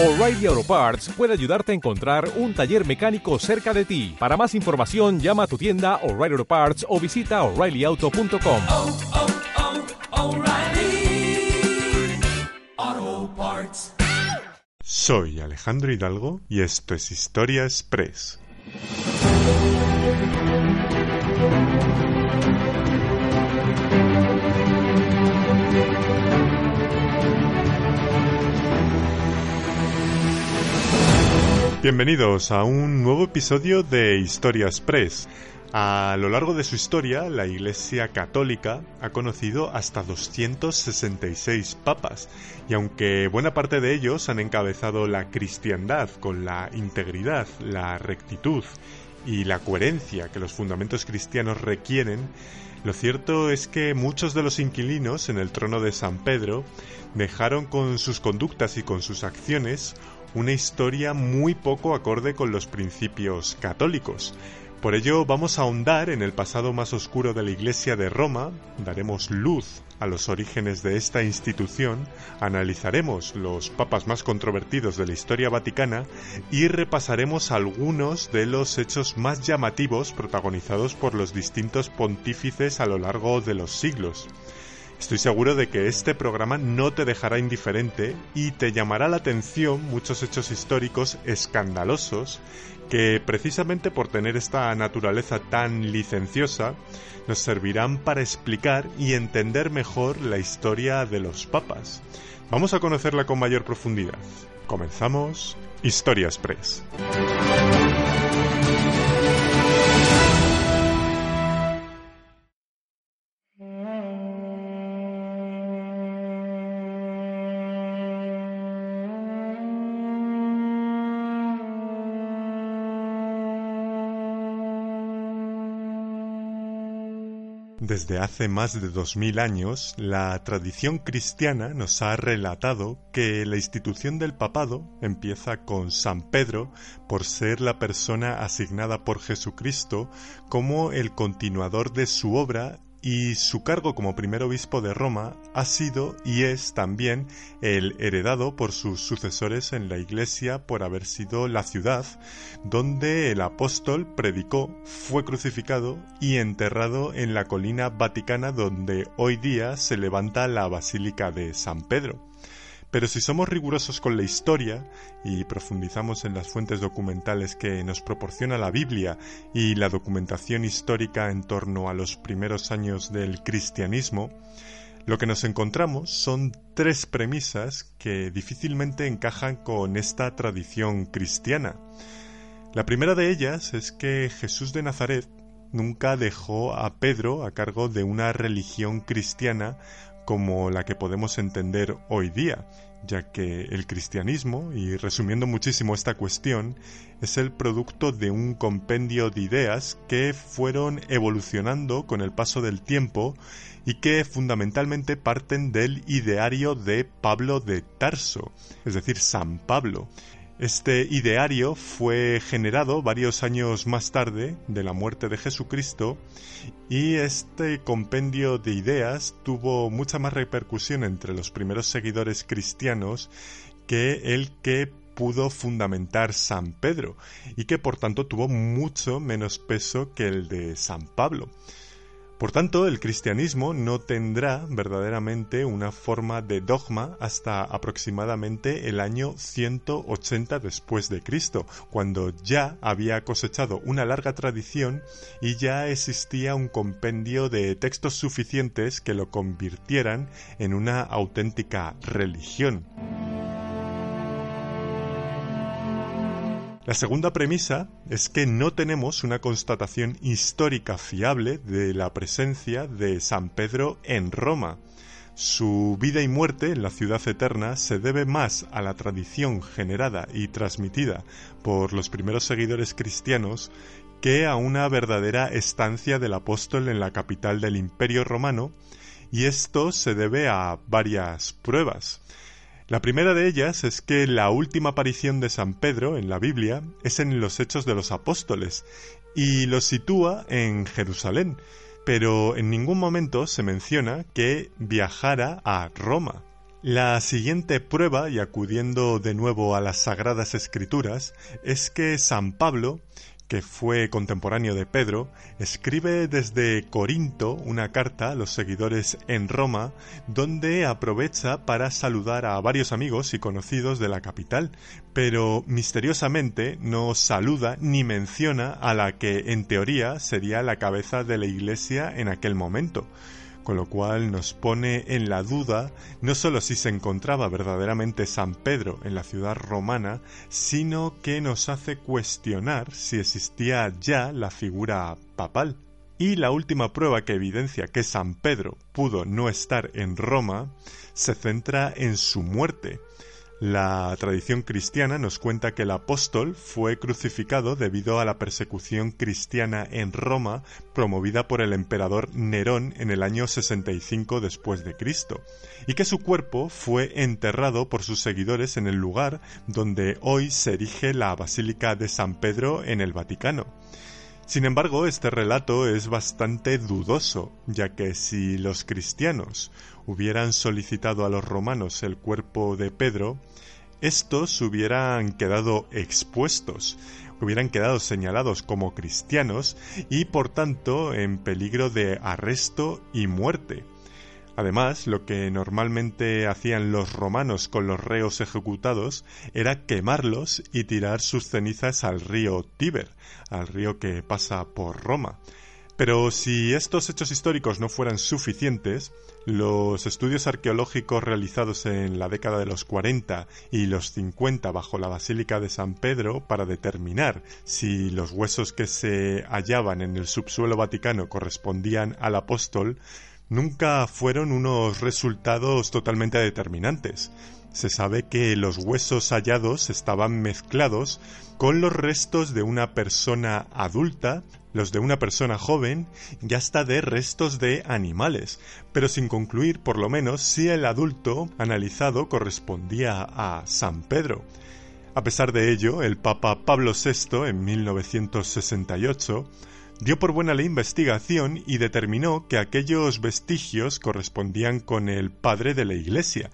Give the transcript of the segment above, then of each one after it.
O'Reilly Auto Parts puede ayudarte a encontrar un taller mecánico cerca de ti. Para más información, llama a tu tienda O'Reilly Auto Parts o visita oreillyauto.com. oh, oh, Parts. Soy Alejandro Hidalgo y esto es Historia Express. Bienvenidos a un nuevo episodio de Historia Express. A lo largo de su historia, la Iglesia Católica ha conocido hasta 266 papas, y aunque buena parte de ellos han encabezado la cristiandad con la integridad, la rectitud y la coherencia que los fundamentos cristianos requieren, lo cierto es que muchos de los inquilinos en el trono de San Pedro dejaron con sus conductas y con sus acciones una historia muy poco acorde con los principios católicos. Por ello vamos a ahondar en el pasado más oscuro de la Iglesia de Roma, daremos luz a los orígenes de esta institución, analizaremos los papas más controvertidos de la historia vaticana y repasaremos algunos de los hechos más llamativos protagonizados por los distintos pontífices a lo largo de los siglos. Estoy seguro de que este programa no te dejará indiferente y te llamará la atención muchos hechos históricos escandalosos que precisamente por tener esta naturaleza tan licenciosa nos servirán para explicar y entender mejor la historia de los papas. Vamos a conocerla con mayor profundidad. Comenzamos Historia Express. Desde hace más de dos mil años, la tradición cristiana nos ha relatado que la institución del papado empieza con San Pedro por ser la persona asignada por Jesucristo como el continuador de su obra y su cargo como primer obispo de Roma ha sido y es también el heredado por sus sucesores en la Iglesia por haber sido la ciudad donde el apóstol predicó, fue crucificado y enterrado en la colina vaticana donde hoy día se levanta la Basílica de San Pedro. Pero si somos rigurosos con la historia y profundizamos en las fuentes documentales que nos proporciona la Biblia y la documentación histórica en torno a los primeros años del cristianismo, lo que nos encontramos son tres premisas que difícilmente encajan con esta tradición cristiana. La primera de ellas es que Jesús de Nazaret nunca dejó a Pedro a cargo de una religión cristiana como la que podemos entender hoy día, ya que el cristianismo, y resumiendo muchísimo esta cuestión, es el producto de un compendio de ideas que fueron evolucionando con el paso del tiempo y que fundamentalmente parten del ideario de Pablo de Tarso, es decir, San Pablo, este ideario fue generado varios años más tarde de la muerte de Jesucristo y este compendio de ideas tuvo mucha más repercusión entre los primeros seguidores cristianos que el que pudo fundamentar San Pedro y que por tanto tuvo mucho menos peso que el de San Pablo. Por tanto, el cristianismo no tendrá verdaderamente una forma de dogma hasta aproximadamente el año 180 después de Cristo, cuando ya había cosechado una larga tradición y ya existía un compendio de textos suficientes que lo convirtieran en una auténtica religión. La segunda premisa es que no tenemos una constatación histórica fiable de la presencia de San Pedro en Roma. Su vida y muerte en la ciudad eterna se debe más a la tradición generada y transmitida por los primeros seguidores cristianos que a una verdadera estancia del apóstol en la capital del imperio romano, y esto se debe a varias pruebas. La primera de ellas es que la última aparición de San Pedro en la Biblia es en los Hechos de los Apóstoles y lo sitúa en Jerusalén, pero en ningún momento se menciona que viajara a Roma. La siguiente prueba, y acudiendo de nuevo a las Sagradas Escrituras, es que San Pablo, que fue contemporáneo de Pedro, escribe desde Corinto una carta a los seguidores en Roma, donde aprovecha para saludar a varios amigos y conocidos de la capital, pero misteriosamente no saluda ni menciona a la que en teoría sería la cabeza de la iglesia en aquel momento con lo cual nos pone en la duda no solo si se encontraba verdaderamente San Pedro en la ciudad romana, sino que nos hace cuestionar si existía ya la figura papal. Y la última prueba que evidencia que San Pedro pudo no estar en Roma se centra en su muerte, la tradición cristiana nos cuenta que el apóstol fue crucificado debido a la persecución cristiana en Roma promovida por el emperador Nerón en el año 65 después de Cristo, y que su cuerpo fue enterrado por sus seguidores en el lugar donde hoy se erige la Basílica de San Pedro en el Vaticano. Sin embargo, este relato es bastante dudoso, ya que si los cristianos hubieran solicitado a los romanos el cuerpo de Pedro, estos hubieran quedado expuestos, hubieran quedado señalados como cristianos y por tanto en peligro de arresto y muerte. Además, lo que normalmente hacían los romanos con los reos ejecutados era quemarlos y tirar sus cenizas al río Tíber, al río que pasa por Roma. Pero si estos hechos históricos no fueran suficientes, los estudios arqueológicos realizados en la década de los 40 y los 50 bajo la Basílica de San Pedro para determinar si los huesos que se hallaban en el subsuelo vaticano correspondían al apóstol nunca fueron unos resultados totalmente determinantes. Se sabe que los huesos hallados estaban mezclados con los restos de una persona adulta, los de una persona joven y hasta de restos de animales, pero sin concluir por lo menos si el adulto analizado correspondía a San Pedro. A pesar de ello, el Papa Pablo VI, en 1968, dio por buena la investigación y determinó que aquellos vestigios correspondían con el padre de la Iglesia,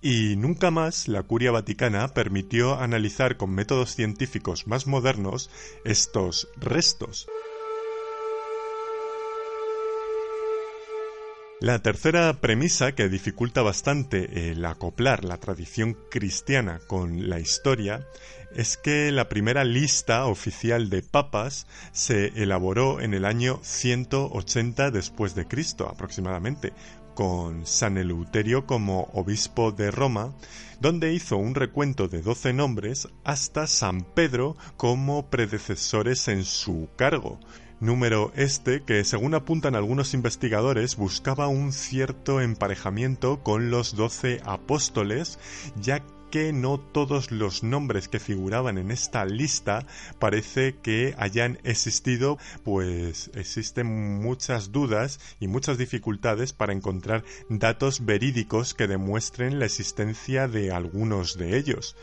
y nunca más la curia vaticana permitió analizar con métodos científicos más modernos estos restos. La tercera premisa que dificulta bastante el acoplar la tradición cristiana con la historia es que la primera lista oficial de papas se elaboró en el año 180 después de Cristo aproximadamente, con San Eleuterio como obispo de Roma, donde hizo un recuento de doce nombres hasta San Pedro como predecesores en su cargo. Número este que, según apuntan algunos investigadores, buscaba un cierto emparejamiento con los doce apóstoles, ya que no todos los nombres que figuraban en esta lista parece que hayan existido, pues existen muchas dudas y muchas dificultades para encontrar datos verídicos que demuestren la existencia de algunos de ellos.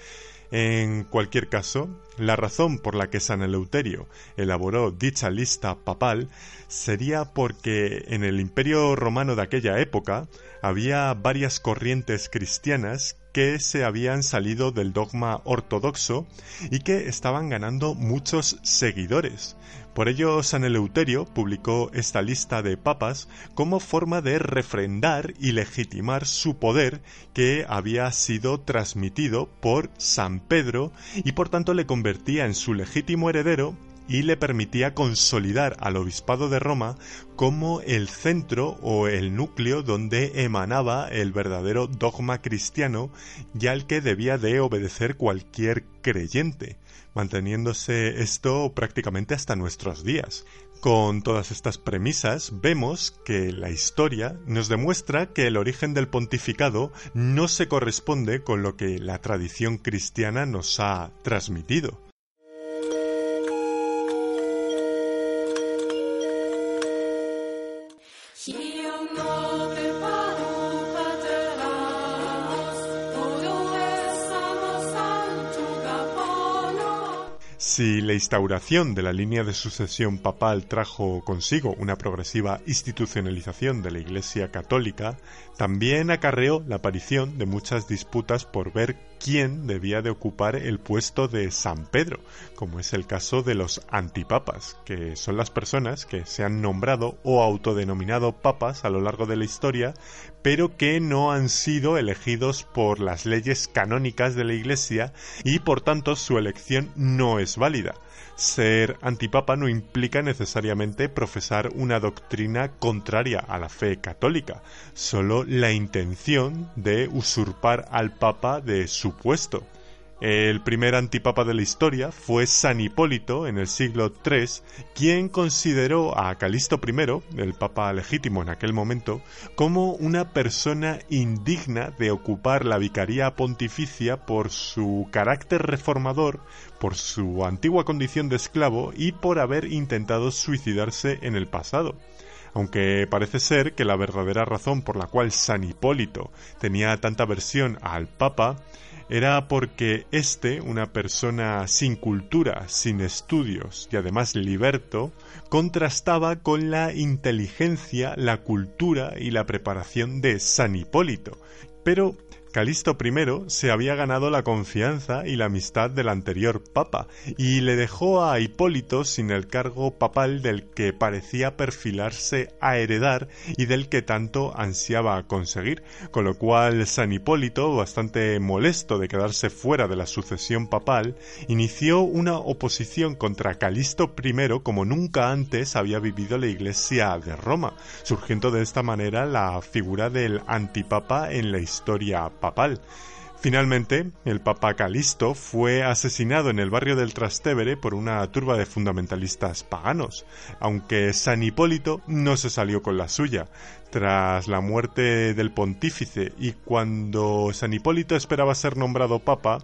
En cualquier caso, la razón por la que San Eleuterio elaboró dicha lista papal sería porque en el imperio romano de aquella época había varias corrientes cristianas que se habían salido del dogma ortodoxo y que estaban ganando muchos seguidores. Por ello, San Eleuterio publicó esta lista de papas como forma de refrendar y legitimar su poder que había sido transmitido por San Pedro y por tanto le convertía en su legítimo heredero y le permitía consolidar al obispado de Roma como el centro o el núcleo donde emanaba el verdadero dogma cristiano y al que debía de obedecer cualquier creyente, manteniéndose esto prácticamente hasta nuestros días. Con todas estas premisas vemos que la historia nos demuestra que el origen del pontificado no se corresponde con lo que la tradición cristiana nos ha transmitido. Si la instauración de la línea de sucesión papal trajo consigo una progresiva institucionalización de la Iglesia católica, también acarreó la aparición de muchas disputas por ver quién debía de ocupar el puesto de San Pedro, como es el caso de los antipapas, que son las personas que se han nombrado o autodenominado papas a lo largo de la historia, pero que no han sido elegidos por las leyes canónicas de la Iglesia y por tanto su elección no es válida. Ser antipapa no implica necesariamente profesar una doctrina contraria a la fe católica, solo la intención de usurpar al papa de su puesto. El primer antipapa de la historia fue San Hipólito en el siglo III, quien consideró a Calisto I, el papa legítimo en aquel momento, como una persona indigna de ocupar la vicaría pontificia por su carácter reformador, por su antigua condición de esclavo y por haber intentado suicidarse en el pasado aunque parece ser que la verdadera razón por la cual San Hipólito tenía tanta aversión al Papa era porque éste, una persona sin cultura, sin estudios y además liberto, contrastaba con la inteligencia, la cultura y la preparación de San Hipólito. Pero Calisto I se había ganado la confianza y la amistad del anterior papa y le dejó a Hipólito sin el cargo papal del que parecía perfilarse a heredar y del que tanto ansiaba conseguir, con lo cual San Hipólito, bastante molesto de quedarse fuera de la sucesión papal, inició una oposición contra Calisto I como nunca antes había vivido la Iglesia de Roma, surgiendo de esta manera la figura del antipapa en la historia papal. Finalmente, el Papa Calisto fue asesinado en el barrio del Trastevere por una turba de fundamentalistas paganos, aunque San Hipólito no se salió con la suya. Tras la muerte del pontífice y cuando San Hipólito esperaba ser nombrado Papa,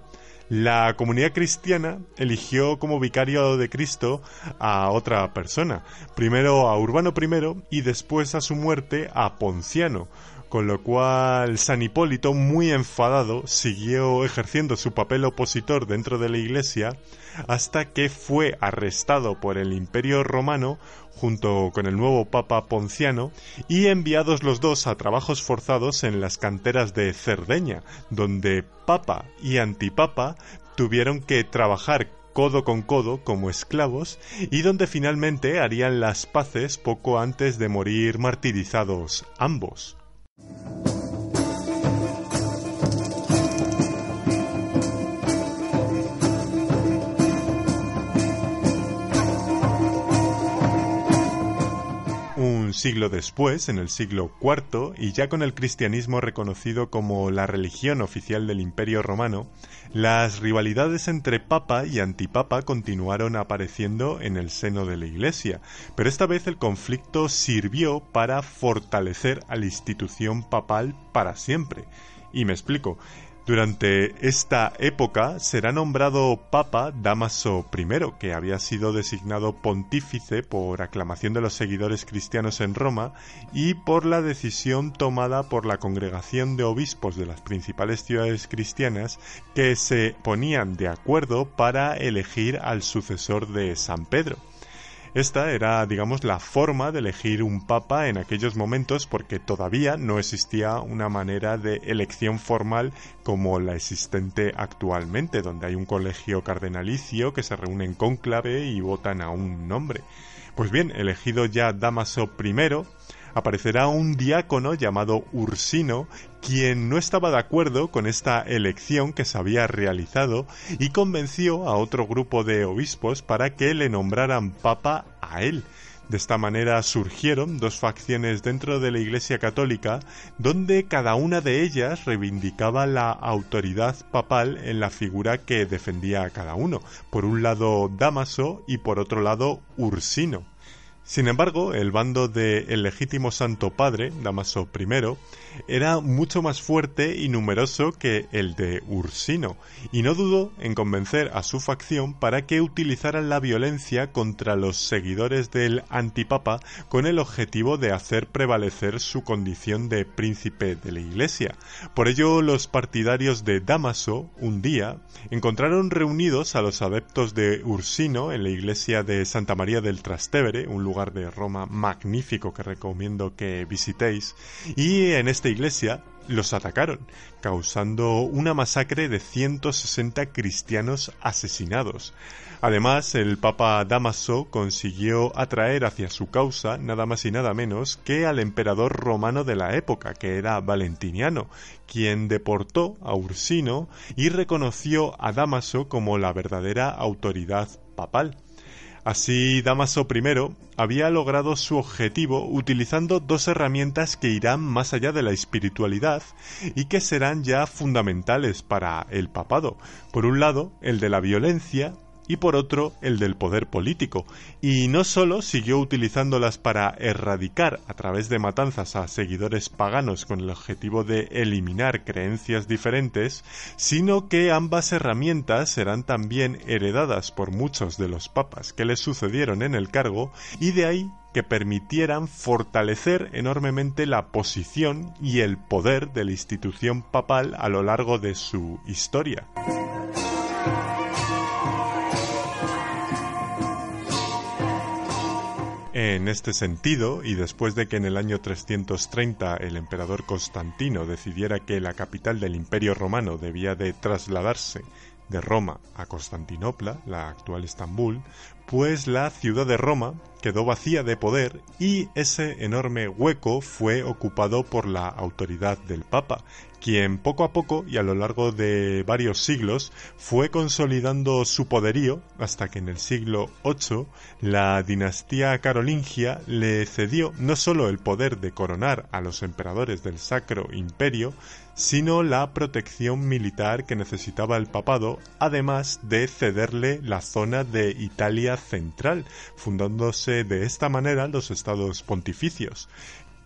la comunidad cristiana eligió como vicario de Cristo a otra persona, primero a Urbano I y después a su muerte a Ponciano, con lo cual San Hipólito, muy enfadado, siguió ejerciendo su papel opositor dentro de la Iglesia hasta que fue arrestado por el Imperio Romano junto con el nuevo Papa Ponciano y enviados los dos a trabajos forzados en las canteras de Cerdeña, donde Papa y Antipapa tuvieron que trabajar codo con codo como esclavos y donde finalmente harían las paces poco antes de morir martirizados ambos. Un siglo después, en el siglo IV, y ya con el cristianismo reconocido como la religión oficial del Imperio Romano, las rivalidades entre papa y antipapa continuaron apareciendo en el seno de la Iglesia, pero esta vez el conflicto sirvió para fortalecer a la institución papal para siempre. Y me explico. Durante esta época será nombrado Papa Damaso I, que había sido designado pontífice por aclamación de los seguidores cristianos en Roma y por la decisión tomada por la congregación de obispos de las principales ciudades cristianas que se ponían de acuerdo para elegir al sucesor de San Pedro. Esta era, digamos, la forma de elegir un papa en aquellos momentos porque todavía no existía una manera de elección formal como la existente actualmente, donde hay un colegio cardenalicio que se reúne en cónclave y votan a un nombre. Pues bien, elegido ya Damaso I, aparecerá un diácono llamado Ursino, quien no estaba de acuerdo con esta elección que se había realizado y convenció a otro grupo de obispos para que le nombraran papa a él. De esta manera surgieron dos facciones dentro de la Iglesia Católica, donde cada una de ellas reivindicaba la autoridad papal en la figura que defendía a cada uno. Por un lado Damaso y por otro lado Ursino. Sin embargo, el bando de el legítimo Santo Padre, Damaso I, era mucho más fuerte y numeroso que el de Ursino, y no dudó en convencer a su facción para que utilizaran la violencia contra los seguidores del antipapa con el objetivo de hacer prevalecer su condición de príncipe de la Iglesia. Por ello, los partidarios de Damaso, un día, encontraron reunidos a los adeptos de Ursino en la iglesia de Santa María del Trastevere, un lugar de Roma magnífico que recomiendo que visitéis, y en esta iglesia los atacaron, causando una masacre de 160 cristianos asesinados. Además, el Papa Damaso consiguió atraer hacia su causa nada más y nada menos que al emperador romano de la época, que era Valentiniano, quien deportó a Ursino y reconoció a Damaso como la verdadera autoridad papal. Así, Damaso I había logrado su objetivo utilizando dos herramientas que irán más allá de la espiritualidad y que serán ya fundamentales para el papado. Por un lado, el de la violencia y por otro el del poder político, y no solo siguió utilizándolas para erradicar a través de matanzas a seguidores paganos con el objetivo de eliminar creencias diferentes, sino que ambas herramientas serán también heredadas por muchos de los papas que le sucedieron en el cargo, y de ahí que permitieran fortalecer enormemente la posición y el poder de la institución papal a lo largo de su historia. En este sentido, y después de que en el año 330 el emperador Constantino decidiera que la capital del Imperio romano debía de trasladarse de Roma a Constantinopla, la actual Estambul, pues la ciudad de Roma quedó vacía de poder y ese enorme hueco fue ocupado por la autoridad del Papa, quien poco a poco y a lo largo de varios siglos fue consolidando su poderío hasta que en el siglo VIII la dinastía carolingia le cedió no solo el poder de coronar a los emperadores del Sacro Imperio, sino la protección militar que necesitaba el papado, además de cederle la zona de Italia central, fundándose de esta manera los estados pontificios.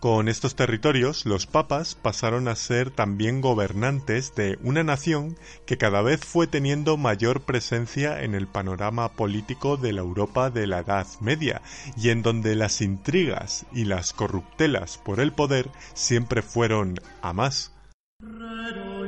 Con estos territorios, los papas pasaron a ser también gobernantes de una nación que cada vez fue teniendo mayor presencia en el panorama político de la Europa de la Edad Media, y en donde las intrigas y las corruptelas por el poder siempre fueron a más. Credo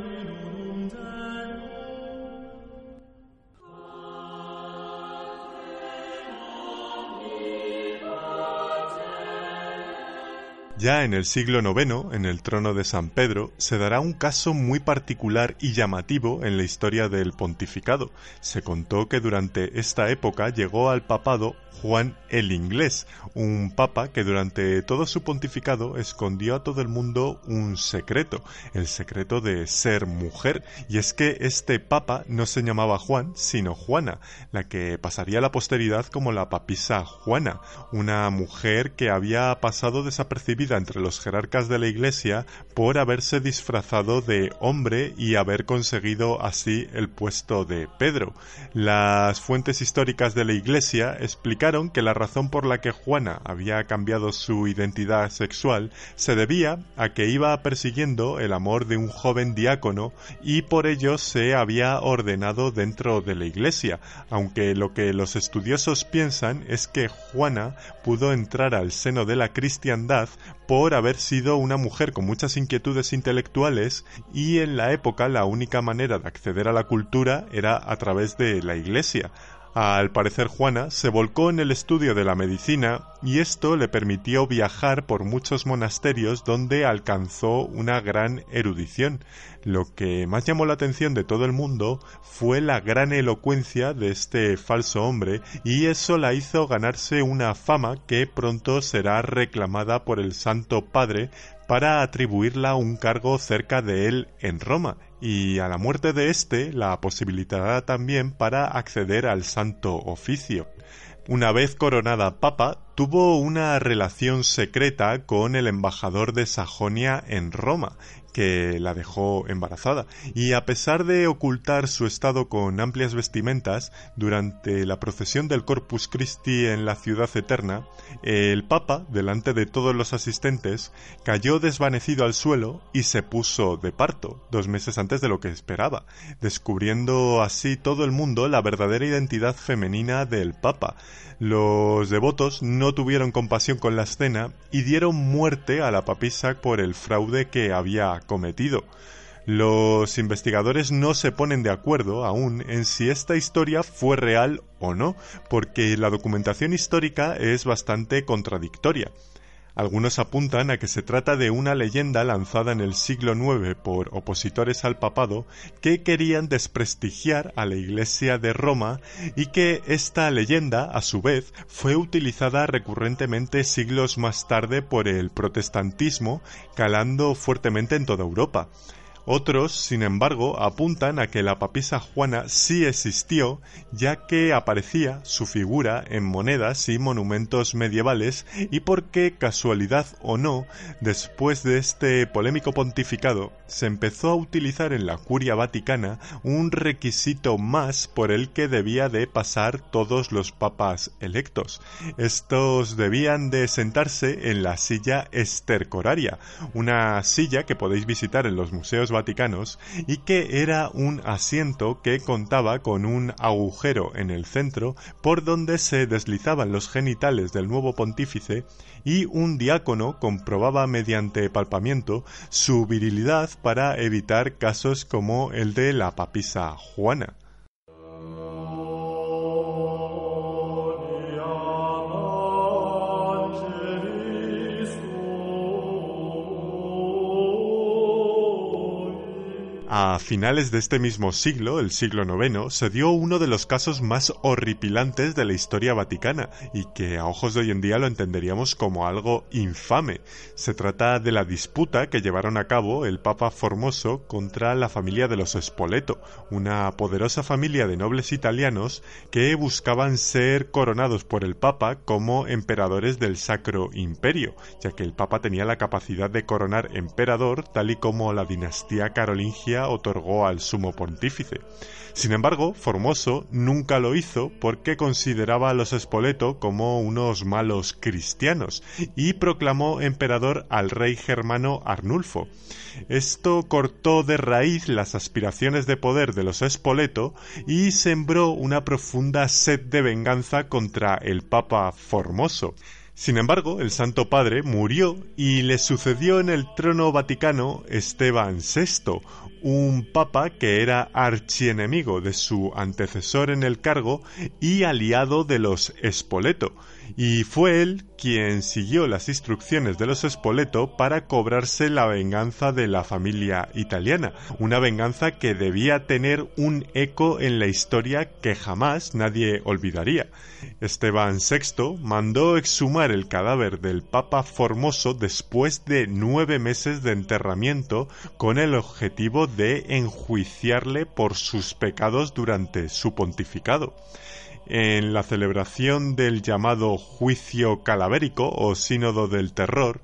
Ya en el siglo IX, en el trono de San Pedro, se dará un caso muy particular y llamativo en la historia del pontificado. Se contó que durante esta época llegó al papado Juan el Inglés, un papa que durante todo su pontificado escondió a todo el mundo un secreto, el secreto de ser mujer, y es que este papa no se llamaba Juan, sino Juana, la que pasaría a la posteridad como la papisa Juana, una mujer que había pasado desapercibida entre los jerarcas de la Iglesia por haberse disfrazado de hombre y haber conseguido así el puesto de Pedro. Las fuentes históricas de la Iglesia explican que la razón por la que Juana había cambiado su identidad sexual se debía a que iba persiguiendo el amor de un joven diácono y por ello se había ordenado dentro de la iglesia, aunque lo que los estudiosos piensan es que Juana pudo entrar al seno de la cristiandad por haber sido una mujer con muchas inquietudes intelectuales y en la época la única manera de acceder a la cultura era a través de la iglesia. Al parecer Juana se volcó en el estudio de la medicina y esto le permitió viajar por muchos monasterios donde alcanzó una gran erudición. Lo que más llamó la atención de todo el mundo fue la gran elocuencia de este falso hombre y eso la hizo ganarse una fama que pronto será reclamada por el Santo Padre para atribuirla un cargo cerca de él en Roma y a la muerte de éste la posibilitará también para acceder al santo oficio. Una vez coronada papa, tuvo una relación secreta con el embajador de Sajonia en Roma, que la dejó embarazada. Y a pesar de ocultar su estado con amplias vestimentas, durante la procesión del Corpus Christi en la ciudad eterna, el Papa, delante de todos los asistentes, cayó desvanecido al suelo y se puso de parto, dos meses antes de lo que esperaba, descubriendo así todo el mundo la verdadera identidad femenina del Papa. Los devotos no tuvieron compasión con la escena y dieron muerte a la papisa por el fraude que había cometido. Los investigadores no se ponen de acuerdo aún en si esta historia fue real o no, porque la documentación histórica es bastante contradictoria. Algunos apuntan a que se trata de una leyenda lanzada en el siglo IX por opositores al papado que querían desprestigiar a la Iglesia de Roma y que esta leyenda, a su vez, fue utilizada recurrentemente siglos más tarde por el protestantismo, calando fuertemente en toda Europa. Otros, sin embargo, apuntan a que la papisa Juana sí existió, ya que aparecía su figura en monedas y monumentos medievales y porque, casualidad o no, después de este polémico pontificado, se empezó a utilizar en la curia vaticana un requisito más por el que debía de pasar todos los papas electos. Estos debían de sentarse en la silla estercoraria, una silla que podéis visitar en los museos y que era un asiento que contaba con un agujero en el centro por donde se deslizaban los genitales del nuevo pontífice y un diácono comprobaba mediante palpamiento su virilidad para evitar casos como el de la papisa Juana. A finales de este mismo siglo, el siglo IX, se dio uno de los casos más horripilantes de la historia vaticana y que a ojos de hoy en día lo entenderíamos como algo infame. Se trata de la disputa que llevaron a cabo el Papa Formoso contra la familia de los Spoleto, una poderosa familia de nobles italianos que buscaban ser coronados por el Papa como emperadores del Sacro Imperio, ya que el Papa tenía la capacidad de coronar emperador tal y como la dinastía carolingia otorgó al sumo pontífice. Sin embargo, Formoso nunca lo hizo porque consideraba a los Espoleto como unos malos cristianos y proclamó emperador al rey germano Arnulfo. Esto cortó de raíz las aspiraciones de poder de los Espoleto y sembró una profunda sed de venganza contra el Papa Formoso. Sin embargo, el Santo Padre murió y le sucedió en el trono vaticano Esteban VI, un papa que era archienemigo de su antecesor en el cargo y aliado de los Espoleto, y fue él quien siguió las instrucciones de los Spoleto para cobrarse la venganza de la familia italiana, una venganza que debía tener un eco en la historia que jamás nadie olvidaría. Esteban VI mandó exhumar el cadáver del Papa Formoso después de nueve meses de enterramiento con el objetivo de enjuiciarle por sus pecados durante su pontificado en la celebración del llamado juicio calavérico o sínodo del terror,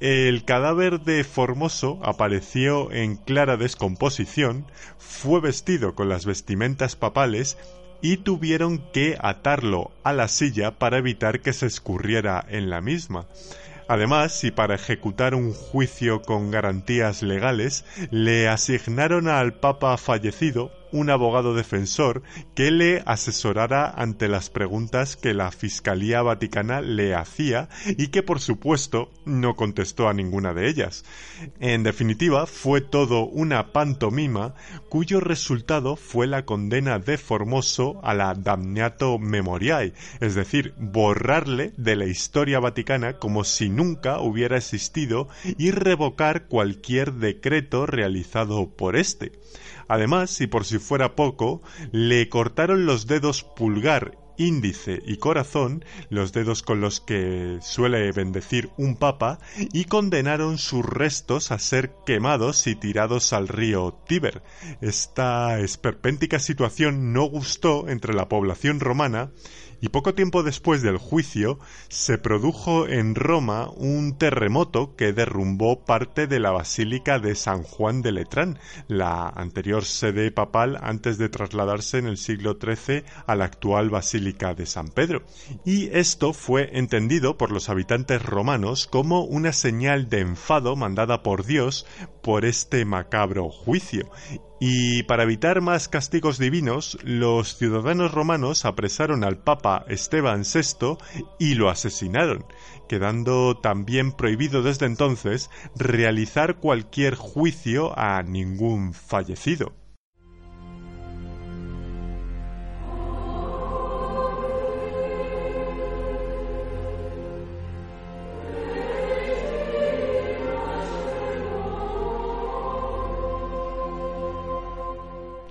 el cadáver de Formoso apareció en clara descomposición, fue vestido con las vestimentas papales y tuvieron que atarlo a la silla para evitar que se escurriera en la misma. Además, y para ejecutar un juicio con garantías legales, le asignaron al Papa fallecido un abogado defensor que le asesorara ante las preguntas que la Fiscalía Vaticana le hacía y que por supuesto no contestó a ninguna de ellas. En definitiva, fue todo una pantomima cuyo resultado fue la condena de Formoso a la damnato memoriae, es decir, borrarle de la historia vaticana como si nunca hubiera existido y revocar cualquier decreto realizado por éste. Además, y por si fuera poco, le cortaron los dedos pulgar índice y corazón, los dedos con los que suele bendecir un papa, y condenaron sus restos a ser quemados y tirados al río Tíber. Esta esperpéntica situación no gustó entre la población romana y poco tiempo después del juicio se produjo en Roma un terremoto que derrumbó parte de la Basílica de San Juan de Letrán, la anterior sede papal antes de trasladarse en el siglo XIII a la actual Basílica de San Pedro. Y esto fue entendido por los habitantes romanos como una señal de enfado mandada por Dios por este macabro juicio y para evitar más castigos divinos, los ciudadanos romanos apresaron al Papa Esteban VI y lo asesinaron, quedando también prohibido desde entonces realizar cualquier juicio a ningún fallecido.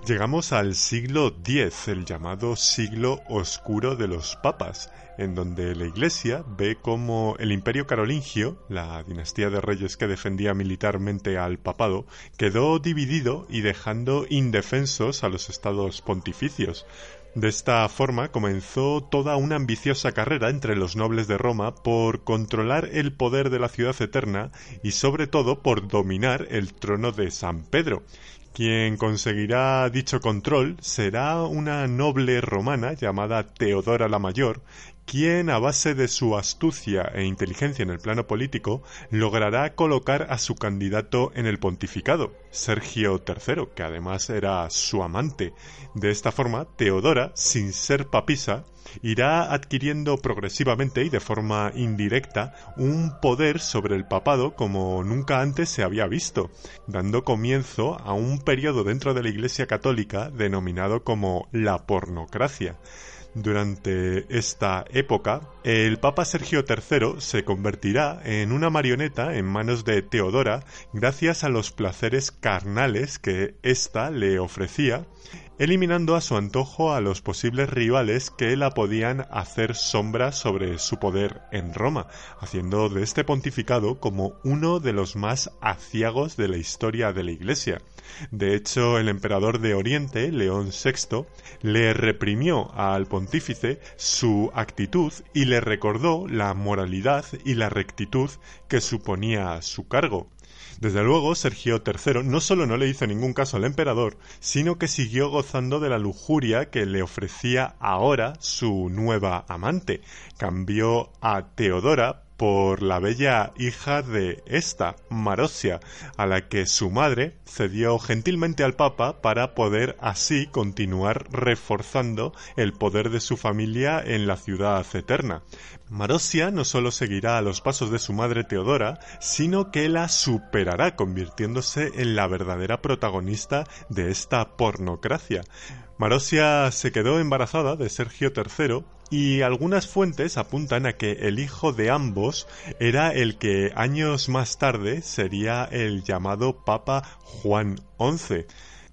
Llegamos al siglo X, el llamado siglo oscuro de los papas, en donde la Iglesia ve como el imperio carolingio, la dinastía de reyes que defendía militarmente al papado, quedó dividido y dejando indefensos a los estados pontificios. De esta forma comenzó toda una ambiciosa carrera entre los nobles de Roma por controlar el poder de la ciudad eterna y sobre todo por dominar el trono de San Pedro, quien conseguirá dicho control será una noble romana llamada Teodora la Mayor, quien a base de su astucia e inteligencia en el plano político logrará colocar a su candidato en el pontificado, Sergio III, que además era su amante. De esta forma, Teodora, sin ser papisa, irá adquiriendo progresivamente y de forma indirecta un poder sobre el papado como nunca antes se había visto, dando comienzo a un periodo dentro de la Iglesia Católica denominado como la pornocracia. Durante esta época, el Papa Sergio III se convertirá en una marioneta en manos de Teodora gracias a los placeres carnales que ésta le ofrecía eliminando a su antojo a los posibles rivales que la podían hacer sombra sobre su poder en Roma, haciendo de este pontificado como uno de los más aciagos de la historia de la Iglesia. De hecho, el emperador de Oriente, León VI, le reprimió al pontífice su actitud y le recordó la moralidad y la rectitud que suponía su cargo. Desde luego, Sergio III no solo no le hizo ningún caso al emperador, sino que siguió gozando de la lujuria que le ofrecía ahora su nueva amante. Cambió a Teodora por la bella hija de esta, Marosia, a la que su madre cedió gentilmente al Papa para poder así continuar reforzando el poder de su familia en la ciudad eterna. Marosia no solo seguirá a los pasos de su madre Teodora, sino que la superará convirtiéndose en la verdadera protagonista de esta pornocracia. Marosia se quedó embarazada de Sergio III y algunas fuentes apuntan a que el hijo de ambos era el que años más tarde sería el llamado Papa Juan XI.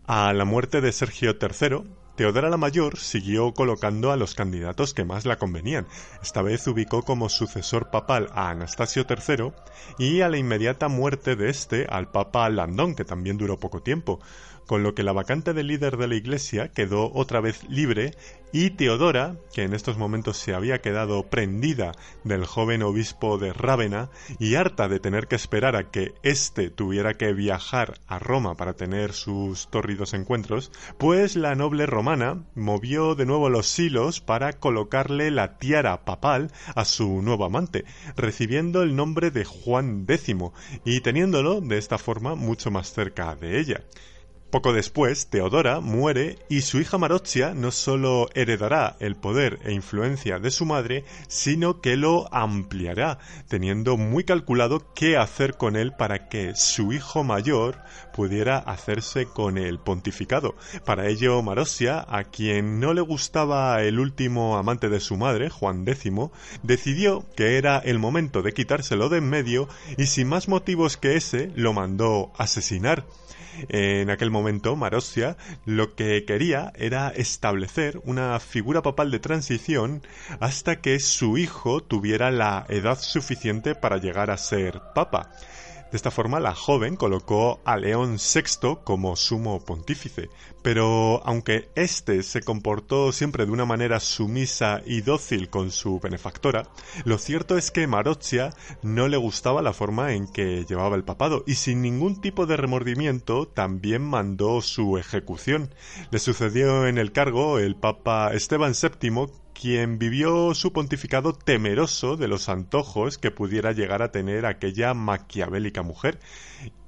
A la muerte de Sergio III, Teodora la Mayor siguió colocando a los candidatos que más la convenían. Esta vez ubicó como sucesor papal a Anastasio III y a la inmediata muerte de este al Papa Landón, que también duró poco tiempo con lo que la vacante de líder de la iglesia quedó otra vez libre y Teodora, que en estos momentos se había quedado prendida del joven obispo de Rávena y harta de tener que esperar a que éste tuviera que viajar a Roma para tener sus tórridos encuentros, pues la noble romana movió de nuevo los hilos para colocarle la tiara papal a su nuevo amante, recibiendo el nombre de Juan X y teniéndolo de esta forma mucho más cerca de ella. Poco después, Teodora muere y su hija Marochia no solo heredará el poder e influencia de su madre, sino que lo ampliará, teniendo muy calculado qué hacer con él para que su hijo mayor pudiera hacerse con el pontificado. Para ello, Marosia, a quien no le gustaba el último amante de su madre, Juan X, decidió que era el momento de quitárselo de en medio y sin más motivos que ese lo mandó asesinar En aquel momento, Marossia lo que quería era establecer una figura papal de transición hasta que su hijo tuviera la edad suficiente para llegar a ser papa. De esta forma, la joven colocó a León VI como sumo pontífice, pero aunque éste se comportó siempre de una manera sumisa y dócil con su benefactora, lo cierto es que Maroccia no le gustaba la forma en que llevaba el papado y sin ningún tipo de remordimiento también mandó su ejecución. Le sucedió en el cargo el Papa Esteban VII, quien vivió su pontificado temeroso de los antojos que pudiera llegar a tener aquella maquiavélica mujer.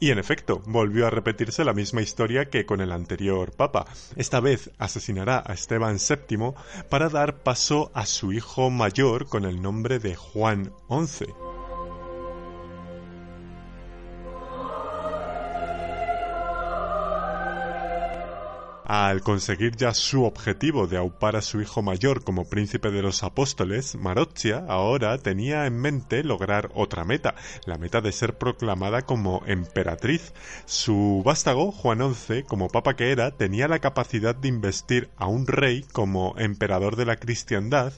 Y en efecto, volvió a repetirse la misma historia que con el anterior papa. Esta vez asesinará a Esteban VII para dar paso a su hijo mayor con el nombre de Juan XI. Al conseguir ya su objetivo de aupar a su hijo mayor como príncipe de los apóstoles, Maroccia ahora tenía en mente lograr otra meta, la meta de ser proclamada como emperatriz. Su vástago, Juan XI, como papa que era, tenía la capacidad de investir a un rey como emperador de la cristiandad,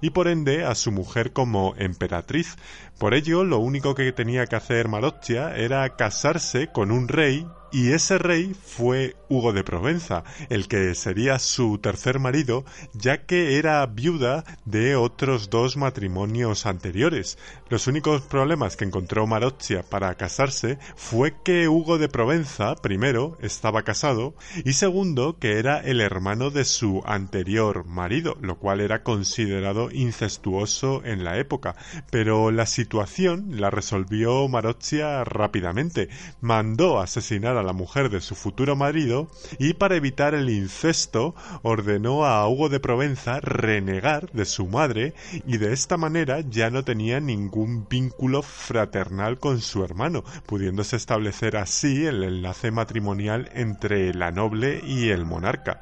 y por ende a su mujer como emperatriz. Por ello, lo único que tenía que hacer Maroccia era casarse con un rey y ese rey fue Hugo de Provenza, el que sería su tercer marido, ya que era viuda de otros dos matrimonios anteriores. Los únicos problemas que encontró Maroccia para casarse fue que Hugo de Provenza, primero, estaba casado, y segundo, que era el hermano de su anterior marido, lo cual era considerado incestuoso en la época. Pero la situación la resolvió Maroccia rápidamente. Mandó asesinar a la mujer de su futuro marido y para evitar el incesto ordenó a Hugo de Provenza renegar de su madre y de esta manera ya no tenía ningún vínculo fraternal con su hermano, pudiéndose establecer así el enlace matrimonial entre la noble y el monarca.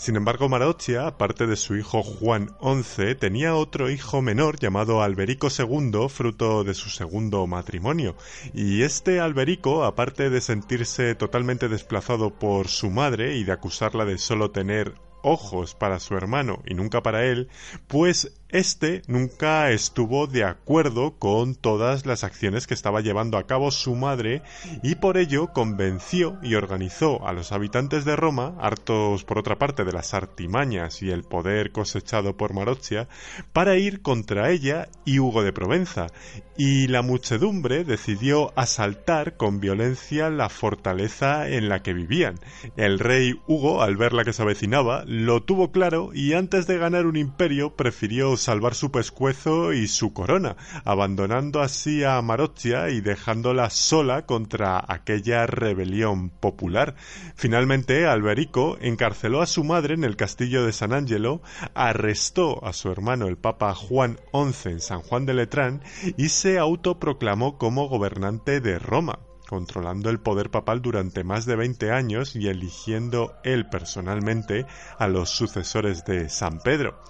Sin embargo, Maroccia, aparte de su hijo Juan XI, tenía otro hijo menor llamado Alberico II, fruto de su segundo matrimonio. Y este Alberico, aparte de sentirse totalmente desplazado por su madre y de acusarla de solo tener ojos para su hermano y nunca para él, pues este nunca estuvo de acuerdo con todas las acciones que estaba llevando a cabo su madre y por ello convenció y organizó a los habitantes de Roma, hartos por otra parte de las artimañas y el poder cosechado por Maroccia, para ir contra ella y Hugo de Provenza, y la muchedumbre decidió asaltar con violencia la fortaleza en la que vivían. El rey Hugo, al ver la que se avecinaba, lo tuvo claro y antes de ganar un imperio prefirió salvar su pescuezo y su corona, abandonando así a Maroccia y dejándola sola contra aquella rebelión popular. Finalmente, Alberico encarceló a su madre en el castillo de San Angelo, arrestó a su hermano el Papa Juan XI en San Juan de Letrán y se autoproclamó como gobernante de Roma controlando el poder papal durante más de 20 años y eligiendo él personalmente a los sucesores de San Pedro.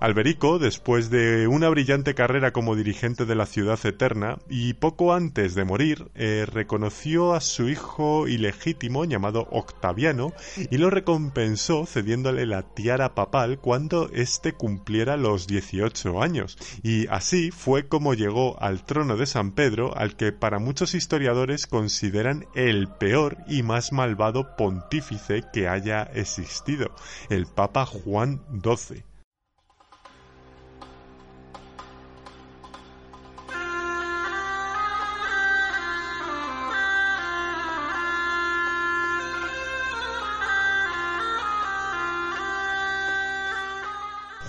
Alberico, después de una brillante carrera como dirigente de la ciudad eterna y poco antes de morir, eh, reconoció a su hijo ilegítimo llamado Octaviano y lo recompensó cediéndole la tiara papal cuando éste cumpliera los 18 años. Y así fue como llegó al trono de San Pedro, al que para muchos historiadores consideran el peor y más malvado pontífice que haya existido, el Papa Juan XII.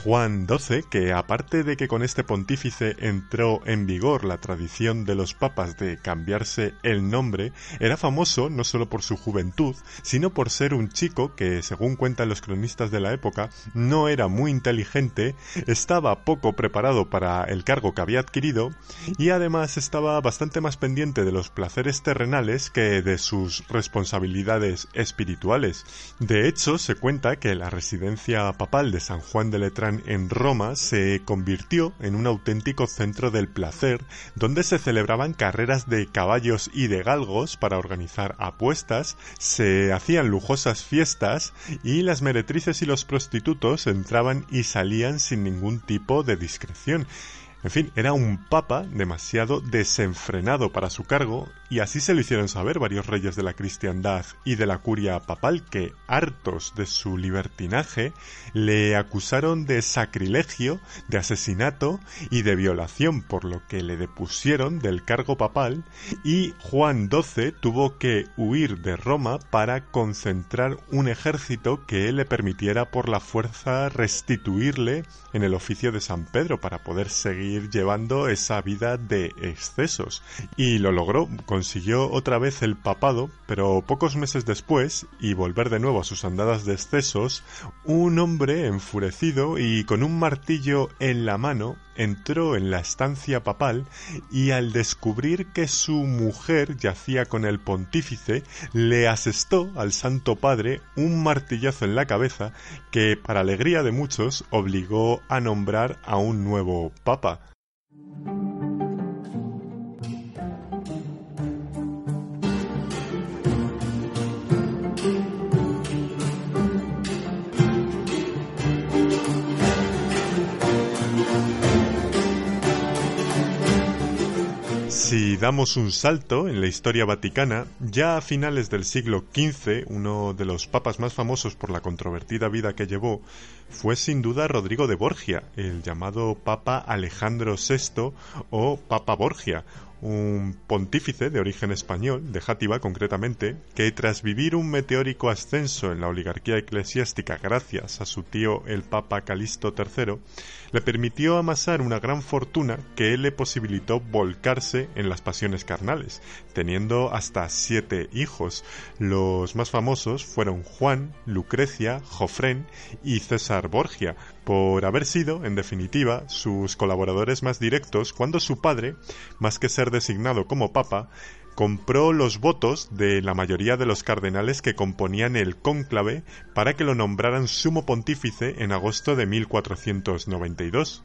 Juan XII, que aparte de que con este pontífice entró en vigor la tradición de los papas de cambiarse el nombre, era famoso no solo por su juventud, sino por ser un chico que, según cuentan los cronistas de la época, no era muy inteligente, estaba poco preparado para el cargo que había adquirido y además estaba bastante más pendiente de los placeres terrenales que de sus responsabilidades espirituales. De hecho, se cuenta que la residencia papal de San Juan de Letrán en Roma se convirtió en un auténtico centro del placer, donde se celebraban carreras de caballos y de galgos para organizar apuestas, se hacían lujosas fiestas y las meretrices y los prostitutos entraban y salían sin ningún tipo de discreción. En fin, era un papa demasiado desenfrenado para su cargo y así se lo hicieron saber varios reyes de la cristiandad y de la curia papal que, hartos de su libertinaje, le acusaron de sacrilegio, de asesinato y de violación, por lo que le depusieron del cargo papal y Juan XII tuvo que huir de Roma para concentrar un ejército que le permitiera por la fuerza restituirle en el oficio de San Pedro para poder seguir llevando esa vida de excesos. Y lo logró, consiguió otra vez el papado, pero pocos meses después, y volver de nuevo a sus andadas de excesos, un hombre enfurecido y con un martillo en la mano entró en la estancia papal y al descubrir que su mujer yacía con el pontífice, le asestó al Santo Padre un martillazo en la cabeza que, para alegría de muchos, obligó a nombrar a un nuevo papa. Si damos un salto en la historia vaticana, ya a finales del siglo XV, uno de los papas más famosos por la controvertida vida que llevó fue sin duda Rodrigo de Borgia, el llamado Papa Alejandro VI o Papa Borgia, un pontífice de origen español, de Játiva concretamente, que tras vivir un meteórico ascenso en la oligarquía eclesiástica gracias a su tío el Papa Calixto III, le permitió amasar una gran fortuna que le posibilitó volcarse en las pasiones carnales, teniendo hasta siete hijos. Los más famosos fueron Juan, Lucrecia, Jofrén y César Borgia, por haber sido, en definitiva, sus colaboradores más directos cuando su padre, más que ser designado como papa, compró los votos de la mayoría de los cardenales que componían el cónclave para que lo nombraran sumo pontífice en agosto de 1492.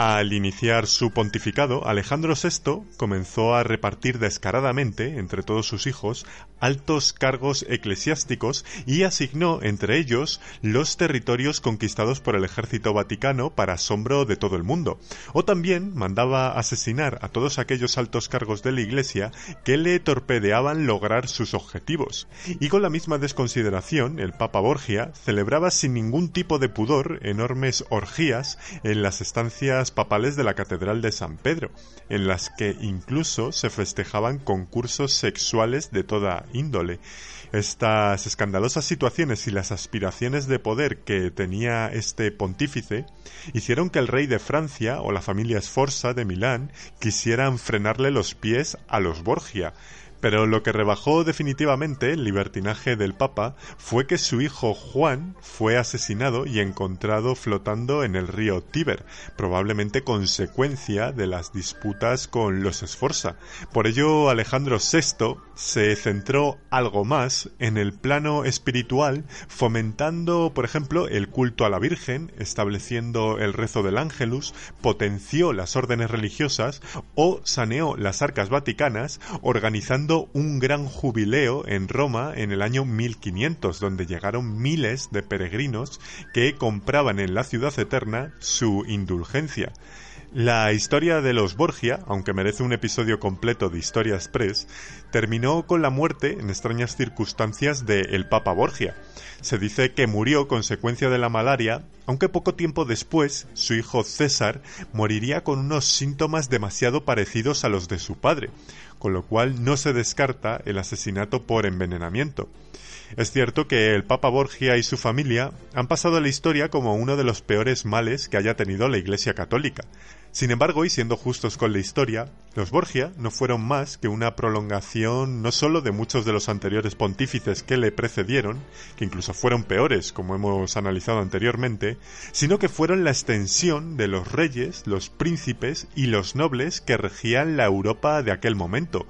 Al iniciar su pontificado, Alejandro VI comenzó a repartir descaradamente entre todos sus hijos altos cargos eclesiásticos y asignó entre ellos los territorios conquistados por el ejército vaticano para asombro de todo el mundo. O también mandaba asesinar a todos aquellos altos cargos de la Iglesia que le torpedeaban lograr sus objetivos. Y con la misma desconsideración, el Papa Borgia celebraba sin ningún tipo de pudor enormes orgías en las estancias papales de la Catedral de San Pedro, en las que incluso se festejaban concursos sexuales de toda índole. Estas escandalosas situaciones y las aspiraciones de poder que tenía este pontífice hicieron que el rey de Francia o la familia Sforza de Milán quisieran frenarle los pies a los Borgia, pero lo que rebajó definitivamente el libertinaje del Papa fue que su hijo Juan fue asesinado y encontrado flotando en el río Tíber, probablemente consecuencia de las disputas con los Esforza. Por ello Alejandro VI se centró algo más en el plano espiritual, fomentando, por ejemplo, el culto a la Virgen, estableciendo el rezo del Ángelus, potenció las órdenes religiosas o saneó las arcas vaticanas, organizando un gran jubileo en Roma en el año 1500, donde llegaron miles de peregrinos que compraban en la ciudad eterna su indulgencia. La historia de los Borgia, aunque merece un episodio completo de Historia Express, terminó con la muerte en extrañas circunstancias de el Papa Borgia. Se dice que murió consecuencia de la malaria, aunque poco tiempo después su hijo César moriría con unos síntomas demasiado parecidos a los de su padre, con lo cual no se descarta el asesinato por envenenamiento. Es cierto que el Papa Borgia y su familia han pasado a la historia como uno de los peores males que haya tenido la Iglesia Católica. Sin embargo, y siendo justos con la historia, los Borgia no fueron más que una prolongación no solo de muchos de los anteriores pontífices que le precedieron, que incluso fueron peores, como hemos analizado anteriormente, sino que fueron la extensión de los reyes, los príncipes y los nobles que regían la Europa de aquel momento,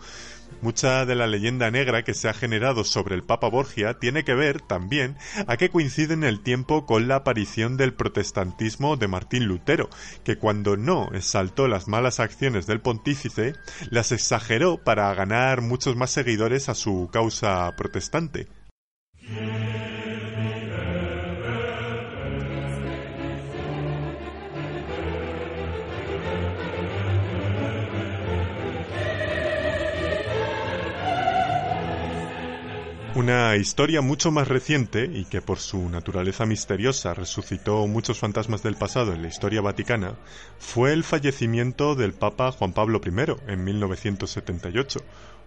Mucha de la leyenda negra que se ha generado sobre el Papa Borgia tiene que ver también a que coincide en el tiempo con la aparición del protestantismo de Martín Lutero, que cuando no exaltó las malas acciones del pontífice, las exageró para ganar muchos más seguidores a su causa protestante. Una historia mucho más reciente y que por su naturaleza misteriosa resucitó muchos fantasmas del pasado en la historia vaticana fue el fallecimiento del Papa Juan Pablo I en 1978,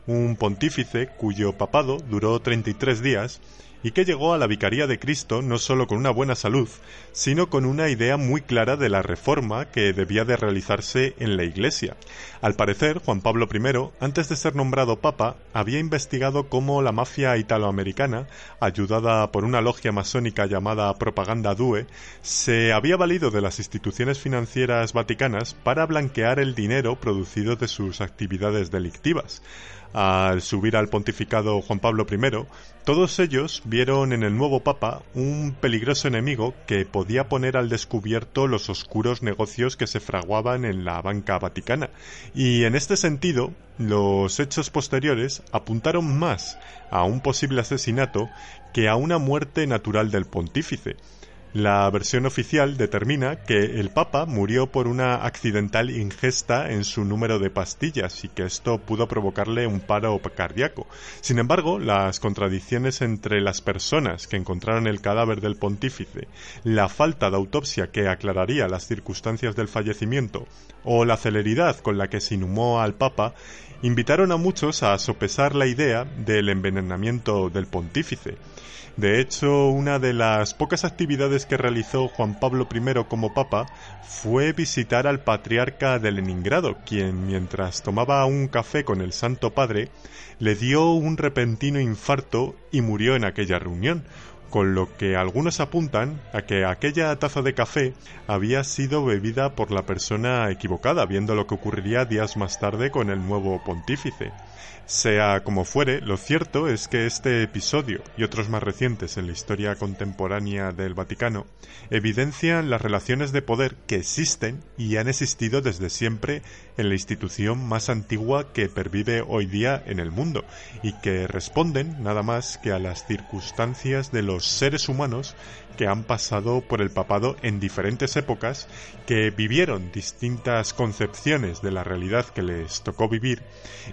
un pontífice cuyo papado duró 33 días y que llegó a la Vicaría de Cristo no solo con una buena salud, sino con una idea muy clara de la reforma que debía de realizarse en la Iglesia. Al parecer, Juan Pablo I, antes de ser nombrado Papa, había investigado cómo la mafia italoamericana, ayudada por una logia masónica llamada Propaganda Due, se había valido de las instituciones financieras vaticanas para blanquear el dinero producido de sus actividades delictivas al subir al pontificado Juan Pablo I, todos ellos vieron en el nuevo Papa un peligroso enemigo que podía poner al descubierto los oscuros negocios que se fraguaban en la banca vaticana. Y en este sentido, los hechos posteriores apuntaron más a un posible asesinato que a una muerte natural del pontífice. La versión oficial determina que el Papa murió por una accidental ingesta en su número de pastillas y que esto pudo provocarle un paro cardíaco. Sin embargo, las contradicciones entre las personas que encontraron el cadáver del pontífice, la falta de autopsia que aclararía las circunstancias del fallecimiento o la celeridad con la que se inhumó al Papa invitaron a muchos a sopesar la idea del envenenamiento del pontífice. De hecho, una de las pocas actividades que realizó Juan Pablo I como papa fue visitar al patriarca de Leningrado, quien mientras tomaba un café con el Santo Padre, le dio un repentino infarto y murió en aquella reunión, con lo que algunos apuntan a que aquella taza de café había sido bebida por la persona equivocada, viendo lo que ocurriría días más tarde con el nuevo pontífice. Sea como fuere, lo cierto es que este episodio y otros más recientes en la historia contemporánea del Vaticano evidencian las relaciones de poder que existen y han existido desde siempre en la institución más antigua que pervive hoy día en el mundo y que responden nada más que a las circunstancias de los seres humanos que han pasado por el papado en diferentes épocas, que vivieron distintas concepciones de la realidad que les tocó vivir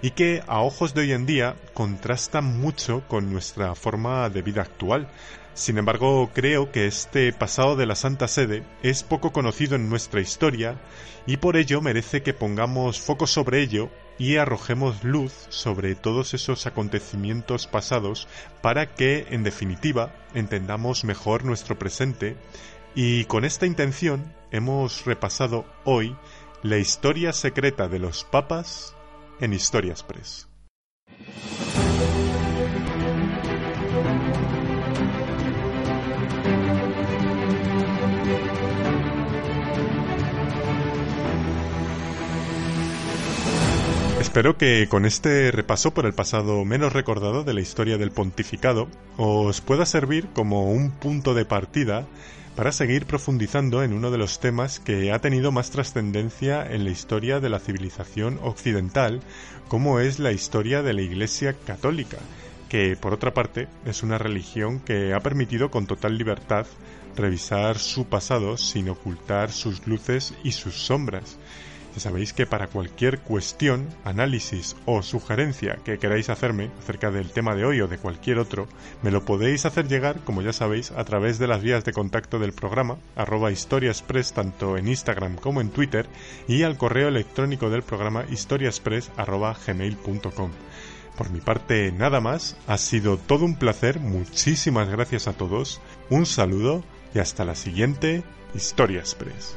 y que a ojos de hoy en día contrastan mucho con nuestra forma de vida actual. Sin embargo, creo que este pasado de la Santa Sede es poco conocido en nuestra historia y por ello merece que pongamos foco sobre ello y arrojemos luz sobre todos esos acontecimientos pasados para que, en definitiva, entendamos mejor nuestro presente y con esta intención hemos repasado hoy la historia secreta de los papas en Historias Press. Espero que con este repaso por el pasado menos recordado de la historia del pontificado os pueda servir como un punto de partida para seguir profundizando en uno de los temas que ha tenido más trascendencia en la historia de la civilización occidental, como es la historia de la Iglesia Católica, que por otra parte es una religión que ha permitido con total libertad revisar su pasado sin ocultar sus luces y sus sombras ya sabéis que para cualquier cuestión, análisis o sugerencia que queráis hacerme acerca del tema de hoy o de cualquier otro, me lo podéis hacer llegar, como ya sabéis, a través de las vías de contacto del programa, arroba historiaspress tanto en Instagram como en Twitter, y al correo electrónico del programa historiaspress arroba gmail.com. Por mi parte, nada más, ha sido todo un placer, muchísimas gracias a todos, un saludo y hasta la siguiente Historia Express.